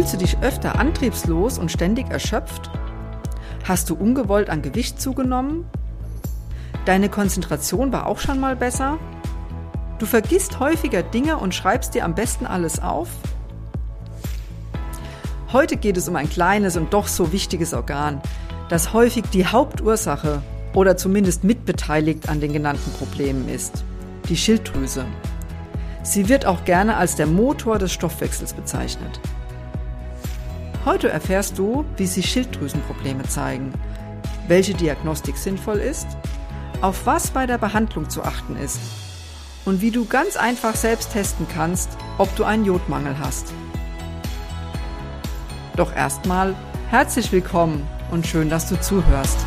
Fühlst du dich öfter antriebslos und ständig erschöpft? Hast du ungewollt an Gewicht zugenommen? Deine Konzentration war auch schon mal besser? Du vergisst häufiger Dinge und schreibst dir am besten alles auf? Heute geht es um ein kleines und doch so wichtiges Organ, das häufig die Hauptursache oder zumindest mitbeteiligt an den genannten Problemen ist, die Schilddrüse. Sie wird auch gerne als der Motor des Stoffwechsels bezeichnet. Heute erfährst du, wie sich Schilddrüsenprobleme zeigen, welche Diagnostik sinnvoll ist, auf was bei der Behandlung zu achten ist und wie du ganz einfach selbst testen kannst, ob du einen Jodmangel hast. Doch erstmal herzlich willkommen und schön, dass du zuhörst.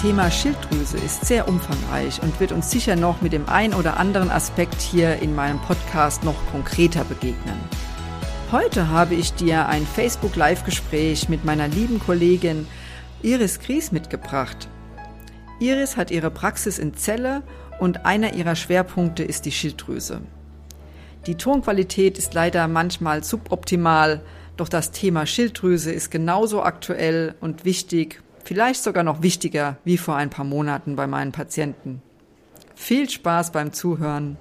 Thema Schilddrüse ist sehr umfangreich und wird uns sicher noch mit dem ein oder anderen Aspekt hier in meinem Podcast noch konkreter begegnen. Heute habe ich dir ein Facebook Live-Gespräch mit meiner lieben Kollegin Iris Gries mitgebracht. Iris hat ihre Praxis in Celle und einer ihrer Schwerpunkte ist die Schilddrüse. Die Tonqualität ist leider manchmal suboptimal, doch das Thema Schilddrüse ist genauso aktuell und wichtig vielleicht sogar noch wichtiger wie vor ein paar Monaten bei meinen Patienten. Viel Spaß beim Zuhören.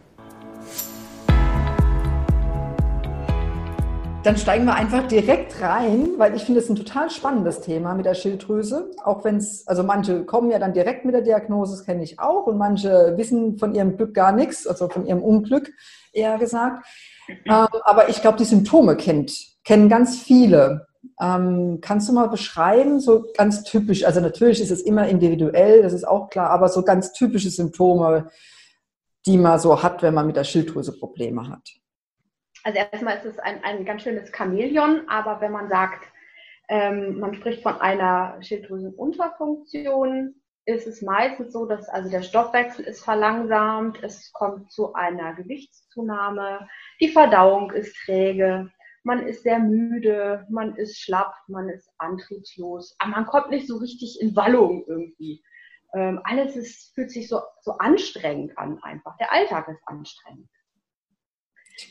Dann steigen wir einfach direkt rein, weil ich finde es ein total spannendes Thema mit der Schilddrüse. Auch wenn es, also manche kommen ja dann direkt mit der Diagnose, das kenne ich auch, und manche wissen von ihrem Glück gar nichts, also von ihrem Unglück eher gesagt. Ähm, aber ich glaube, die Symptome kennt, kennen ganz viele. Ähm, kannst du mal beschreiben, so ganz typisch, also natürlich ist es immer individuell, das ist auch klar, aber so ganz typische Symptome, die man so hat, wenn man mit der Schilddrüse Probleme hat? Also erstmal ist es ein, ein ganz schönes Chamäleon, aber wenn man sagt, ähm, man spricht von einer Schilddrüsenunterfunktion, ist es meistens so, dass also der Stoffwechsel ist verlangsamt, es kommt zu einer Gewichtszunahme, die Verdauung ist träge, man ist sehr müde, man ist schlapp, man ist antriebslos, aber man kommt nicht so richtig in Wallung irgendwie. Ähm, alles ist, fühlt sich so, so anstrengend an einfach. Der Alltag ist anstrengend.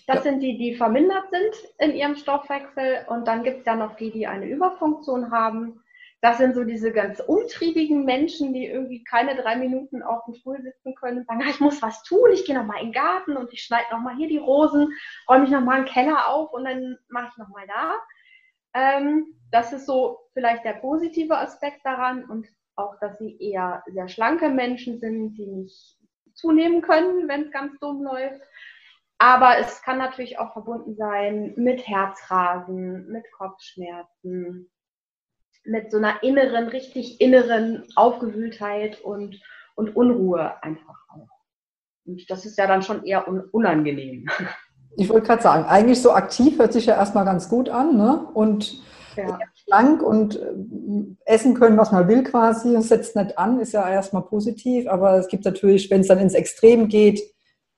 Das sind die, die vermindert sind in ihrem Stoffwechsel und dann gibt es ja noch die, die eine Überfunktion haben. Das sind so diese ganz umtriebigen Menschen, die irgendwie keine drei Minuten auf dem Stuhl sitzen können und sagen, ah, ich muss was tun, ich gehe nochmal in den Garten und ich schneide nochmal hier die Rosen, räume ich nochmal einen Keller auf und dann mache ich nochmal da. Ähm, das ist so vielleicht der positive Aspekt daran und auch, dass sie eher sehr schlanke Menschen sind, die nicht zunehmen können, wenn es ganz dumm läuft. Aber es kann natürlich auch verbunden sein mit Herzrasen, mit Kopfschmerzen, mit so einer inneren, richtig inneren Aufgewühltheit und, und Unruhe einfach auch. Und das ist ja dann schon eher un unangenehm. Ich wollte gerade sagen, eigentlich so aktiv hört sich ja erstmal ganz gut an, ne? Und ja. schlank und äh, essen können, was man will quasi, das setzt nicht an, ist ja erstmal positiv, aber es gibt natürlich, wenn es dann ins Extrem geht.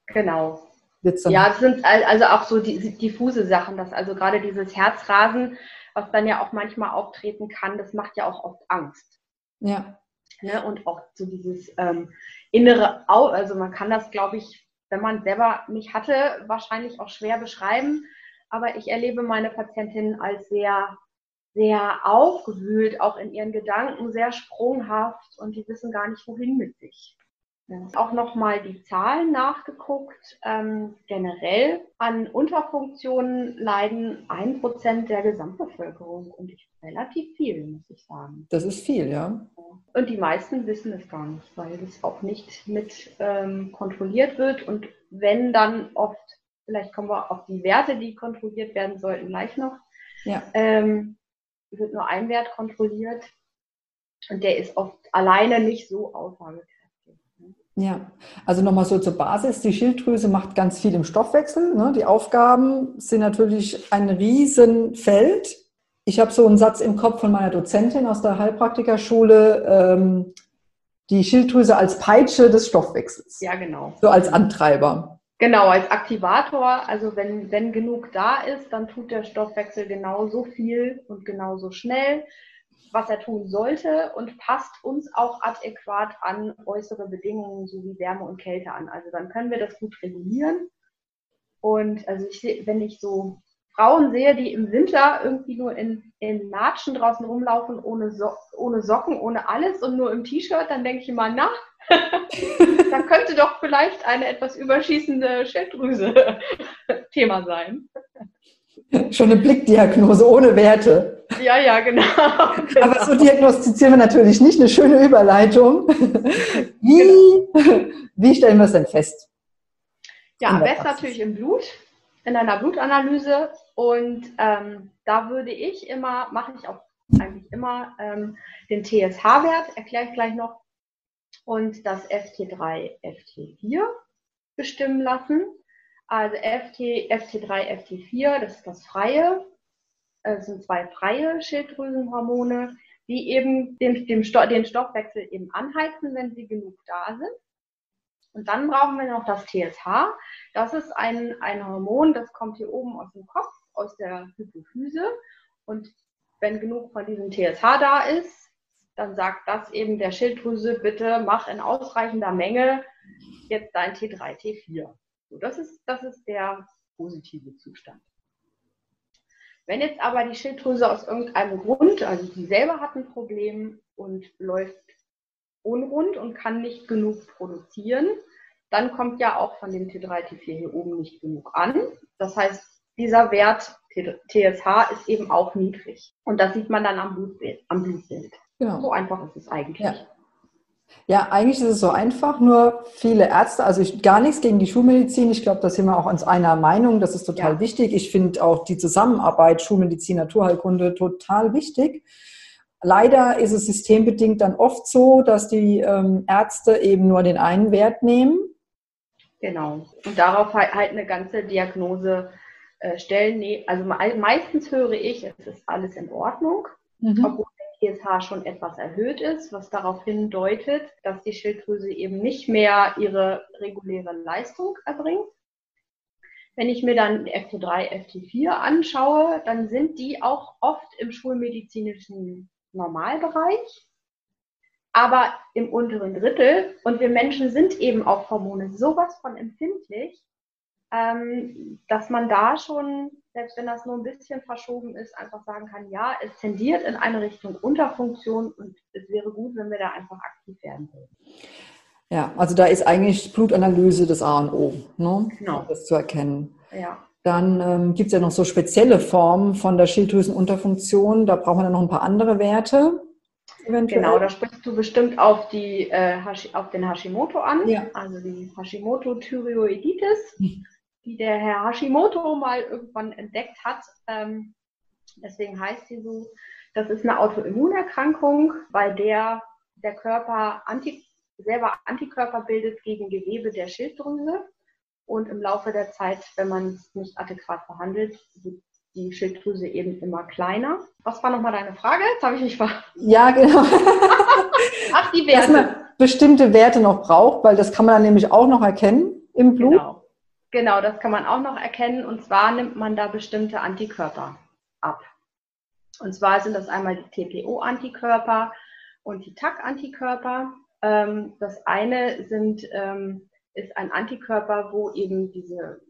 Genau. ja, es sind also auch so die, diffuse Sachen, dass also gerade dieses Herzrasen, was dann ja auch manchmal auftreten kann, das macht ja auch oft Angst. Ja. Ne? Und auch so dieses ähm, innere, Au also man kann das, glaube ich, wenn man selber nicht hatte, wahrscheinlich auch schwer beschreiben. Aber ich erlebe meine Patientinnen als sehr, sehr aufgewühlt, auch in ihren Gedanken, sehr sprunghaft und die wissen gar nicht, wohin mit sich. Ja. Auch nochmal die Zahlen nachgeguckt. Ähm, generell an Unterfunktionen leiden ein Prozent der Gesamtbevölkerung und ich, relativ viel, muss ich sagen. Das ist viel, ja. Und die meisten wissen es gar nicht, weil das auch nicht mit ähm, kontrolliert wird und wenn dann oft, vielleicht kommen wir auf die Werte, die kontrolliert werden sollten, gleich noch, ja. ähm, wird nur ein Wert kontrolliert und der ist oft alleine nicht so aussagekräftig. Ja, also nochmal so zur Basis. Die Schilddrüse macht ganz viel im Stoffwechsel. Ne? Die Aufgaben sind natürlich ein Riesenfeld. Ich habe so einen Satz im Kopf von meiner Dozentin aus der Heilpraktikerschule, ähm, die Schilddrüse als Peitsche des Stoffwechsels. Ja, genau. So als Antreiber. Genau, als Aktivator. Also wenn, wenn genug da ist, dann tut der Stoffwechsel genauso viel und genauso schnell was er tun sollte und passt uns auch adäquat an äußere Bedingungen, so wie Wärme und Kälte an. Also dann können wir das gut regulieren. Und also ich sehe, wenn ich so Frauen sehe, die im Winter irgendwie nur in, in Latschen draußen rumlaufen, ohne, so ohne Socken, ohne alles und nur im T-Shirt, dann denke ich immer, na, da könnte doch vielleicht eine etwas überschießende Schilddrüse Thema sein. Schon eine Blickdiagnose ohne Werte. Ja, ja, genau. Aber so diagnostizieren wir natürlich nicht. Eine schöne Überleitung. Wie, genau. wie stellen wir es denn fest? Ja, am besten natürlich im Blut, in einer Blutanalyse. Und ähm, da würde ich immer, mache ich auch eigentlich immer, ähm, den TSH-Wert, erkläre ich gleich noch, und das FT3, FT4 bestimmen lassen. Also FT, FT3, FT4, das ist das freie, das sind zwei freie Schilddrüsenhormone, die eben den, den, Sto den Stoffwechsel eben anheizen, wenn sie genug da sind. Und dann brauchen wir noch das TSH. Das ist ein, ein Hormon, das kommt hier oben aus dem Kopf, aus der Hypophyse. Und wenn genug von diesem TSH da ist, dann sagt das eben der Schilddrüse, bitte mach in ausreichender Menge jetzt dein T3, T4. So, das, ist, das ist der positive Zustand. Wenn jetzt aber die Schilddrüse aus irgendeinem Grund, also sie selber hat ein Problem und läuft unrund und kann nicht genug produzieren, dann kommt ja auch von dem T3, T4 hier oben nicht genug an. Das heißt, dieser Wert TSH ist eben auch niedrig. Und das sieht man dann am Blutbild. Am Blutbild. Genau. So einfach ist es eigentlich. Ja. Ja, eigentlich ist es so einfach, nur viele Ärzte, also ich, gar nichts gegen die Schulmedizin. Ich glaube, da sind wir auch uns einer Meinung. Das ist total ja. wichtig. Ich finde auch die Zusammenarbeit Schulmedizin, Naturheilkunde total wichtig. Leider ist es systembedingt dann oft so, dass die ähm, Ärzte eben nur den einen Wert nehmen. Genau. Und darauf halt, halt eine ganze Diagnose äh, stellen. Also meistens höre ich, es ist alles in Ordnung, mhm. obwohl TSH schon etwas erhöht ist, was darauf hindeutet, dass die Schilddrüse eben nicht mehr ihre reguläre Leistung erbringt. Wenn ich mir dann FT3, FT4 anschaue, dann sind die auch oft im schulmedizinischen Normalbereich, aber im unteren Drittel. Und wir Menschen sind eben auf Hormone sowas von empfindlich, ähm, dass man da schon, selbst wenn das nur ein bisschen verschoben ist, einfach sagen kann, ja, es tendiert in eine Richtung Unterfunktion und es wäre gut, wenn wir da einfach aktiv werden würden. Ja, also da ist eigentlich Blutanalyse das A und O, ne? genau. das zu erkennen. Ja. Dann ähm, gibt es ja noch so spezielle Formen von der Schilddrüsenunterfunktion. Da brauchen wir dann noch ein paar andere Werte. Eventuell. Genau, da sprichst du bestimmt auf, die, äh, auf den Hashimoto an, ja. also die Hashimoto-Thyreoiditis. Hm die der Herr Hashimoto mal irgendwann entdeckt hat. Ähm, deswegen heißt sie so. Das ist eine Autoimmunerkrankung, bei der der Körper Anti, selber Antikörper bildet gegen Gewebe der Schilddrüse. Und im Laufe der Zeit, wenn man es nicht adäquat behandelt, wird die Schilddrüse eben immer kleiner. Was war nochmal deine Frage? Jetzt habe ich mich ver... Ja, genau. Ach, die Werte. Dass man bestimmte Werte noch braucht, weil das kann man dann nämlich auch noch erkennen im Blut. Genau. Genau, das kann man auch noch erkennen. Und zwar nimmt man da bestimmte Antikörper ab. Und zwar sind das einmal die TPO-Antikörper und die TAC-Antikörper. Ähm, das eine sind, ähm, ist ein Antikörper, wo eben diese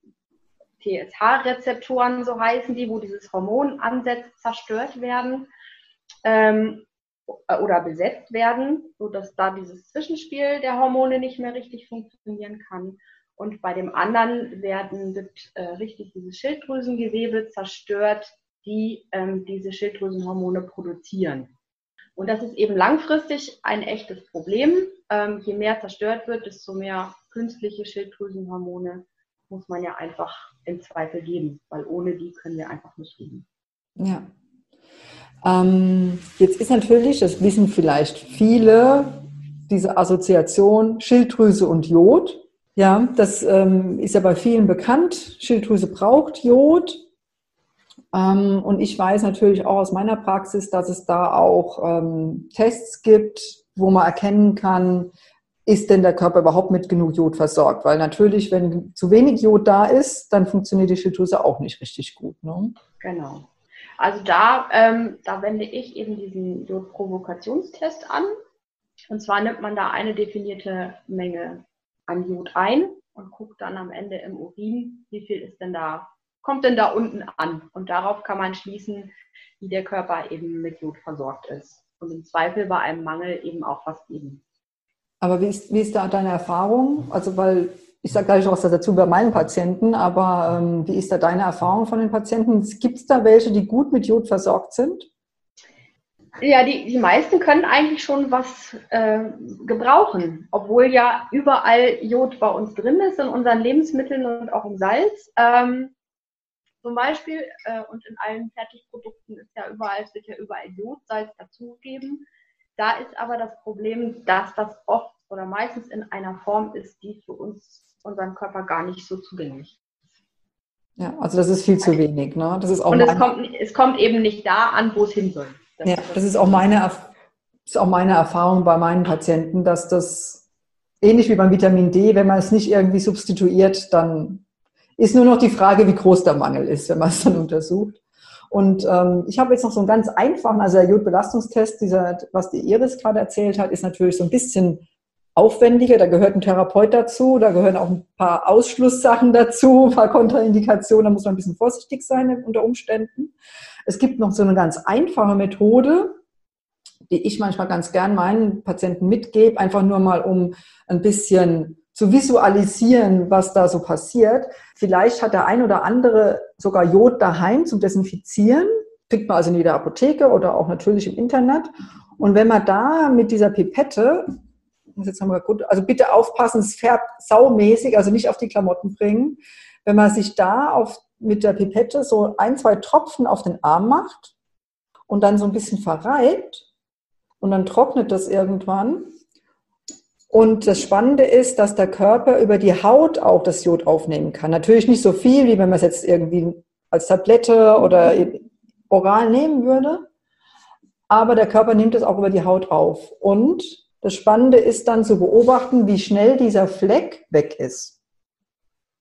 TSH-Rezeptoren, so heißen die, wo dieses Hormon ansetzt, zerstört werden ähm, oder besetzt werden, sodass da dieses Zwischenspiel der Hormone nicht mehr richtig funktionieren kann. Und bei dem anderen werden, wird äh, richtig dieses Schilddrüsengewebe zerstört, die ähm, diese Schilddrüsenhormone produzieren. Und das ist eben langfristig ein echtes Problem. Ähm, je mehr zerstört wird, desto mehr künstliche Schilddrüsenhormone muss man ja einfach im Zweifel geben, weil ohne die können wir einfach nicht leben. Ja. Ähm, jetzt ist natürlich, das wissen vielleicht viele, diese Assoziation Schilddrüse und Jod. Ja, das ähm, ist ja bei vielen bekannt. Schilddrüse braucht Jod. Ähm, und ich weiß natürlich auch aus meiner Praxis, dass es da auch ähm, Tests gibt, wo man erkennen kann, ist denn der Körper überhaupt mit genug Jod versorgt? Weil natürlich, wenn zu wenig Jod da ist, dann funktioniert die Schilddrüse auch nicht richtig gut. Ne? Genau. Also da, ähm, da wende ich eben diesen Jodprovokationstest an. Und zwar nimmt man da eine definierte Menge an Jod ein und guckt dann am Ende im Urin, wie viel ist denn da, kommt denn da unten an. Und darauf kann man schließen, wie der Körper eben mit Jod versorgt ist. Und im Zweifel bei einem Mangel eben auch was geben. Aber wie ist, wie ist da deine Erfahrung? Also, weil ich sage gleich noch was dazu bei meinen Patienten, aber ähm, wie ist da deine Erfahrung von den Patienten? Gibt es da welche, die gut mit Jod versorgt sind? Ja, die, die meisten können eigentlich schon was äh, gebrauchen, obwohl ja überall Jod bei uns drin ist, in unseren Lebensmitteln und auch im Salz. Ähm, zum Beispiel, äh, und in allen Fertigprodukten ist ja überall, es wird ja überall Jodsalz dazugegeben. Da ist aber das Problem, dass das oft oder meistens in einer Form ist, die für uns, unseren Körper gar nicht so zugänglich ist. Ja, also das ist viel zu wenig. Ne? Das ist auch und es kommt, es kommt eben nicht da an, wo es hin soll. Das ja, das ist auch meine, ist auch meine Erfahrung bei meinen Patienten, dass das ähnlich wie beim Vitamin D, wenn man es nicht irgendwie substituiert, dann ist nur noch die Frage, wie groß der Mangel ist, wenn man es dann untersucht. Und ähm, ich habe jetzt noch so einen ganz einfachen, also der Jodbelastungstest, dieser, was die Iris gerade erzählt hat, ist natürlich so ein bisschen aufwendiger. Da gehört ein Therapeut dazu, da gehören auch ein paar Ausschlusssachen dazu, ein paar Kontraindikationen, da muss man ein bisschen vorsichtig sein unter Umständen. Es gibt noch so eine ganz einfache Methode, die ich manchmal ganz gern meinen Patienten mitgebe, einfach nur mal um ein bisschen zu visualisieren, was da so passiert. Vielleicht hat der ein oder andere sogar Jod daheim zum Desinfizieren. Kriegt man also in jeder Apotheke oder auch natürlich im Internet. Und wenn man da mit dieser Pipette, jetzt haben gut, also bitte aufpassen, es färbt saumäßig, also nicht auf die Klamotten bringen. Wenn man sich da auf, mit der Pipette so ein, zwei Tropfen auf den Arm macht und dann so ein bisschen verreibt und dann trocknet das irgendwann, und das Spannende ist, dass der Körper über die Haut auch das Jod aufnehmen kann. Natürlich nicht so viel, wie wenn man es jetzt irgendwie als Tablette oder oral nehmen würde. Aber der Körper nimmt es auch über die Haut auf. Und das Spannende ist dann zu beobachten, wie schnell dieser Fleck weg ist.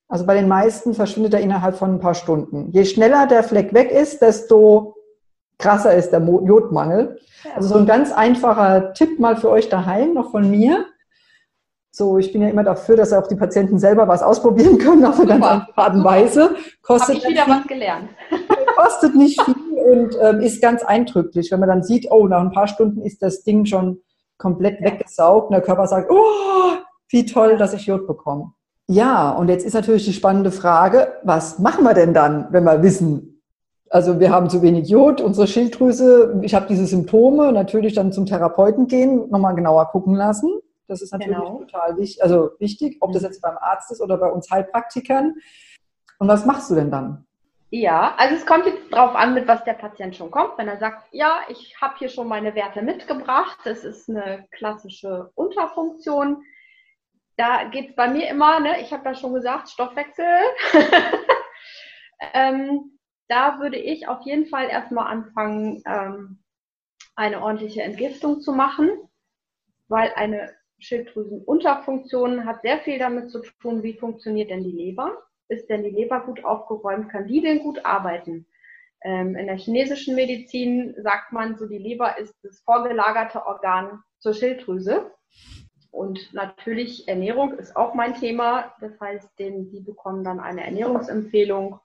Also bei den meisten verschwindet er innerhalb von ein paar Stunden. Je schneller der Fleck weg ist, desto krasser ist der Jodmangel. Also so ein ganz einfacher Tipp mal für euch daheim, noch von mir. So, ich bin ja immer dafür, dass auch die Patienten selber was ausprobieren können, auf eine ganz einfache Art und Weise. Kostet Habe ich wieder was gelernt. Kostet nicht viel und ähm, ist ganz eindrücklich, wenn man dann sieht, oh, nach ein paar Stunden ist das Ding schon komplett weggesaugt und der Körper sagt, oh, wie toll, dass ich Jod bekomme. Ja, und jetzt ist natürlich die spannende Frage, was machen wir denn dann, wenn wir wissen, also wir haben zu wenig Jod, unsere Schilddrüse, ich habe diese Symptome, natürlich dann zum Therapeuten gehen, nochmal genauer gucken lassen. Das ist natürlich genau. total wichtig, also wichtig, ob das mhm. jetzt beim Arzt ist oder bei uns Heilpraktikern. Und was machst du denn dann? Ja, also es kommt jetzt drauf an, mit was der Patient schon kommt. Wenn er sagt, ja, ich habe hier schon meine Werte mitgebracht, das ist eine klassische Unterfunktion. Da geht es bei mir immer, ne, ich habe ja schon gesagt, Stoffwechsel. ähm, da würde ich auf jeden Fall erstmal anfangen, ähm, eine ordentliche Entgiftung zu machen, weil eine Schilddrüsenunterfunktion hat sehr viel damit zu tun, wie funktioniert denn die Leber. Ist denn die Leber gut aufgeräumt? Kann die denn gut arbeiten? Ähm, in der chinesischen Medizin sagt man so, die Leber ist das vorgelagerte Organ zur Schilddrüse. Und natürlich Ernährung ist auch mein Thema. Das heißt, den, die bekommen dann eine Ernährungsempfehlung,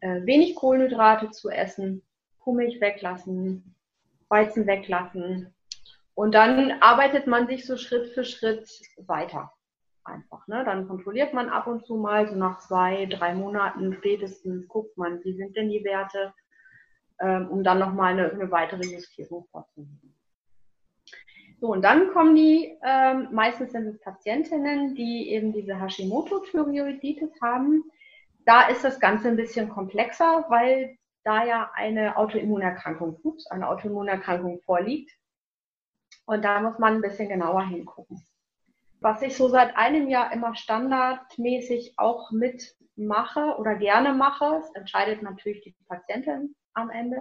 äh, wenig Kohlenhydrate zu essen, Kuhmilch weglassen, Weizen weglassen, und dann arbeitet man sich so Schritt für Schritt weiter. Einfach. Ne? Dann kontrolliert man ab und zu mal, so nach zwei, drei Monaten spätestens, guckt man, wie sind denn die Werte, ähm, um dann nochmal eine, eine weitere Justierung vorzunehmen. So, und dann kommen die, ähm, meistens sind es Patientinnen, die eben diese Hashimoto-Thyreoiditis haben. Da ist das Ganze ein bisschen komplexer, weil da ja eine Autoimmunerkrankung, ups, eine Autoimmunerkrankung vorliegt. Und da muss man ein bisschen genauer hingucken. Was ich so seit einem Jahr immer standardmäßig auch mitmache oder gerne mache, das entscheidet natürlich die Patientin am Ende,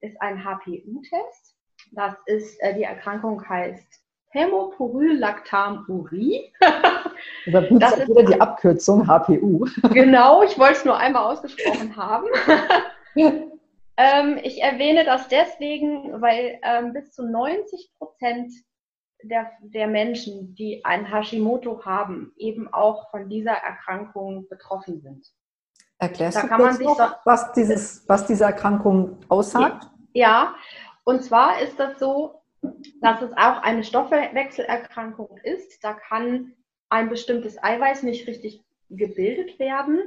ist ein HPU-Test. Das ist, äh, die Erkrankung heißt Hämoporylactamurie. Da das ist wieder die Abkürzung HPU. Genau, ich wollte es nur einmal ausgesprochen haben. Ähm, ich erwähne das deswegen, weil ähm, bis zu 90 Prozent der, der Menschen, die ein Hashimoto haben, eben auch von dieser Erkrankung betroffen sind. Erklärst da du noch, so, was, dieses, was diese Erkrankung aussagt? Ja, und zwar ist das so, dass es auch eine Stoffwechselerkrankung ist. Da kann ein bestimmtes Eiweiß nicht richtig gebildet werden.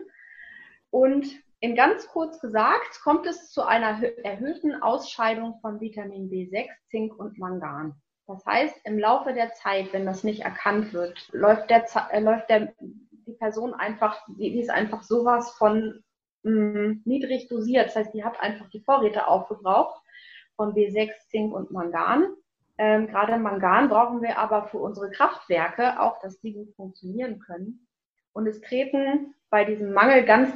Und in ganz kurz gesagt kommt es zu einer erhöhten Ausscheidung von Vitamin B6, Zink und Mangan. Das heißt, im Laufe der Zeit, wenn das nicht erkannt wird, läuft, der, äh, läuft der, die Person einfach, die, ist einfach sowas von mh, mm, niedrig dosiert. Das heißt, die hat einfach die Vorräte aufgebraucht von B6, Zink und Mangan. Ähm, Gerade Mangan brauchen wir aber für unsere Kraftwerke auch, dass die gut funktionieren können. Und es treten bei diesem Mangel ganz,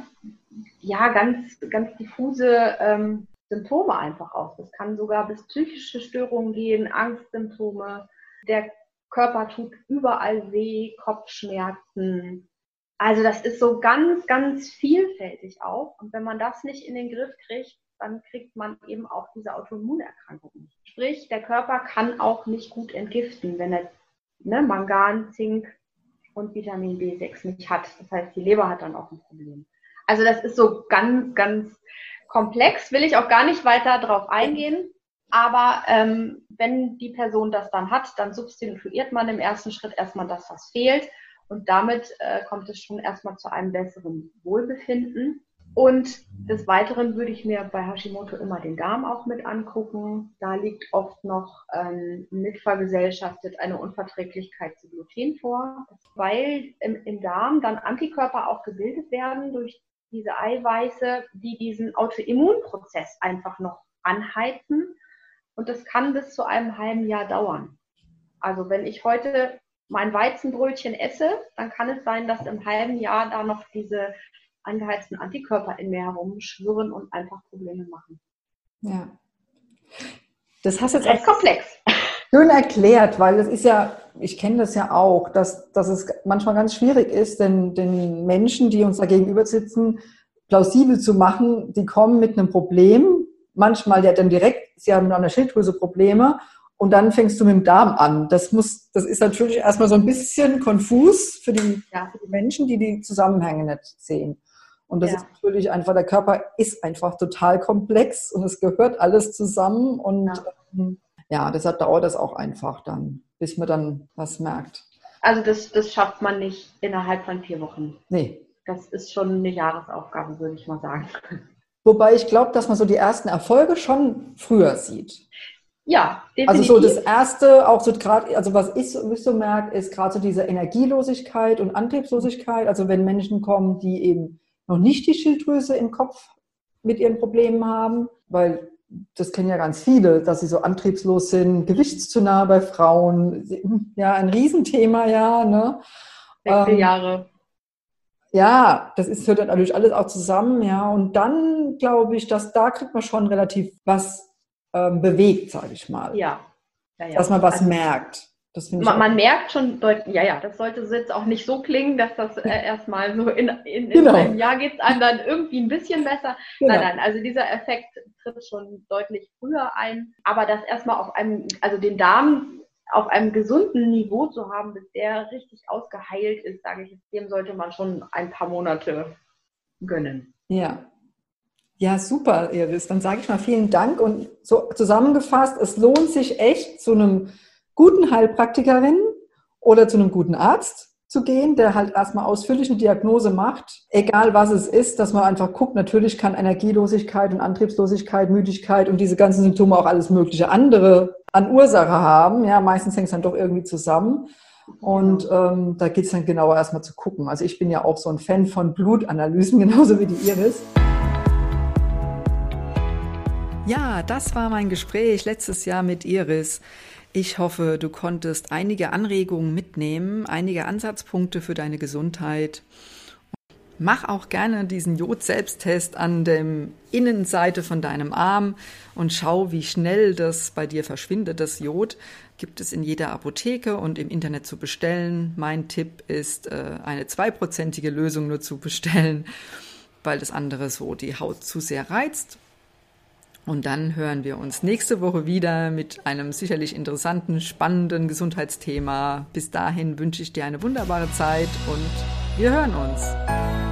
ja, ganz, ganz diffuse ähm, Symptome einfach auf. Das kann sogar bis psychische Störungen gehen, Angstsymptome. Der Körper tut überall weh, Kopfschmerzen. Also das ist so ganz, ganz vielfältig auch. Und wenn man das nicht in den Griff kriegt, dann kriegt man eben auch diese Autoimmunerkrankung nicht. Sprich, der Körper kann auch nicht gut entgiften, wenn er ne, Mangan, Zink und Vitamin B6 nicht hat. Das heißt, die Leber hat dann auch ein Problem. Also das ist so ganz, ganz komplex, will ich auch gar nicht weiter drauf eingehen. Aber ähm, wenn die Person das dann hat, dann substituiert man im ersten Schritt erstmal das, was fehlt. Und damit äh, kommt es schon erstmal zu einem besseren Wohlbefinden. Und des Weiteren würde ich mir bei Hashimoto immer den Darm auch mit angucken. Da liegt oft noch ähm, mitvergesellschaftet eine Unverträglichkeit zu Gluten vor, weil im, im Darm dann Antikörper auch gebildet werden durch diese Eiweiße, die diesen Autoimmunprozess einfach noch anheizen. Und das kann bis zu einem halben Jahr dauern. Also wenn ich heute mein Weizenbrötchen esse, dann kann es sein, dass im halben Jahr da noch diese angeheizten Antikörper in mir herumschwirren und einfach Probleme machen. Ja. Das hast du jetzt Recht komplex. Schön erklärt, weil es ist ja, ich kenne das ja auch, dass, dass es manchmal ganz schwierig ist, den, den Menschen, die uns da gegenüber sitzen, plausibel zu machen, die kommen mit einem Problem, manchmal ja dann direkt, sie haben mit einer Schilddrüse Probleme und dann fängst du mit dem Darm an. Das muss, das ist natürlich erstmal so ein bisschen konfus für die, ja. für die Menschen, die die Zusammenhänge nicht sehen. Und das ja. ist natürlich einfach, der Körper ist einfach total komplex und es gehört alles zusammen. Und ja. Ja, deshalb dauert das auch einfach dann, bis man dann was merkt. Also das, das schafft man nicht innerhalb von vier Wochen. Nee. Das ist schon eine Jahresaufgabe, würde ich mal sagen. Wobei ich glaube, dass man so die ersten Erfolge schon früher sieht. Ja, definitiv. Also so das erste, auch so gerade, also was ich, ich so merke, ist gerade so diese Energielosigkeit und Antriebslosigkeit. Also wenn Menschen kommen, die eben noch nicht die Schilddrüse im Kopf mit ihren Problemen haben, weil das kennen ja ganz viele, dass sie so antriebslos sind, Gewichtszunahme bei Frauen, ja, ein Riesenthema, ja, ne? Wechseljahre. Ähm, ja, das ist, hört natürlich alles auch zusammen, ja. Und dann glaube ich, dass da kriegt man schon relativ was ähm, bewegt, sage ich mal. Ja. ja, ja. Dass man was also, merkt man, man merkt schon deutlich, ja, ja, das sollte jetzt auch nicht so klingen, dass das äh, erstmal so in, in, in genau. einem Jahr geht es einem dann irgendwie ein bisschen besser. Genau. Nein, nein, also dieser Effekt tritt schon deutlich früher ein. Aber das erstmal auf einem, also den Darm auf einem gesunden Niveau zu haben, bis der richtig ausgeheilt ist, sage ich, dem sollte man schon ein paar Monate gönnen. Ja. Ja, super, Iris. Dann sage ich mal vielen Dank und so zusammengefasst, es lohnt sich echt zu einem guten Heilpraktikerin oder zu einem guten Arzt zu gehen, der halt erstmal ausführlich eine Diagnose macht, egal was es ist, dass man einfach guckt, natürlich kann Energielosigkeit und Antriebslosigkeit, Müdigkeit und diese ganzen Symptome auch alles mögliche andere an Ursache haben. Ja, meistens hängt es dann doch irgendwie zusammen. Und ähm, da geht es dann genauer erstmal zu gucken. Also ich bin ja auch so ein Fan von Blutanalysen, genauso wie die Iris. Ja, das war mein Gespräch letztes Jahr mit Iris. Ich hoffe, du konntest einige Anregungen mitnehmen, einige Ansatzpunkte für deine Gesundheit. Mach auch gerne diesen Jod-Selbsttest an der Innenseite von deinem Arm und schau, wie schnell das bei dir verschwindet. Das Jod gibt es in jeder Apotheke und im Internet zu bestellen. Mein Tipp ist, äh, eine zweiprozentige Lösung nur zu bestellen, weil das andere so die Haut zu sehr reizt. Und dann hören wir uns nächste Woche wieder mit einem sicherlich interessanten, spannenden Gesundheitsthema. Bis dahin wünsche ich dir eine wunderbare Zeit und wir hören uns.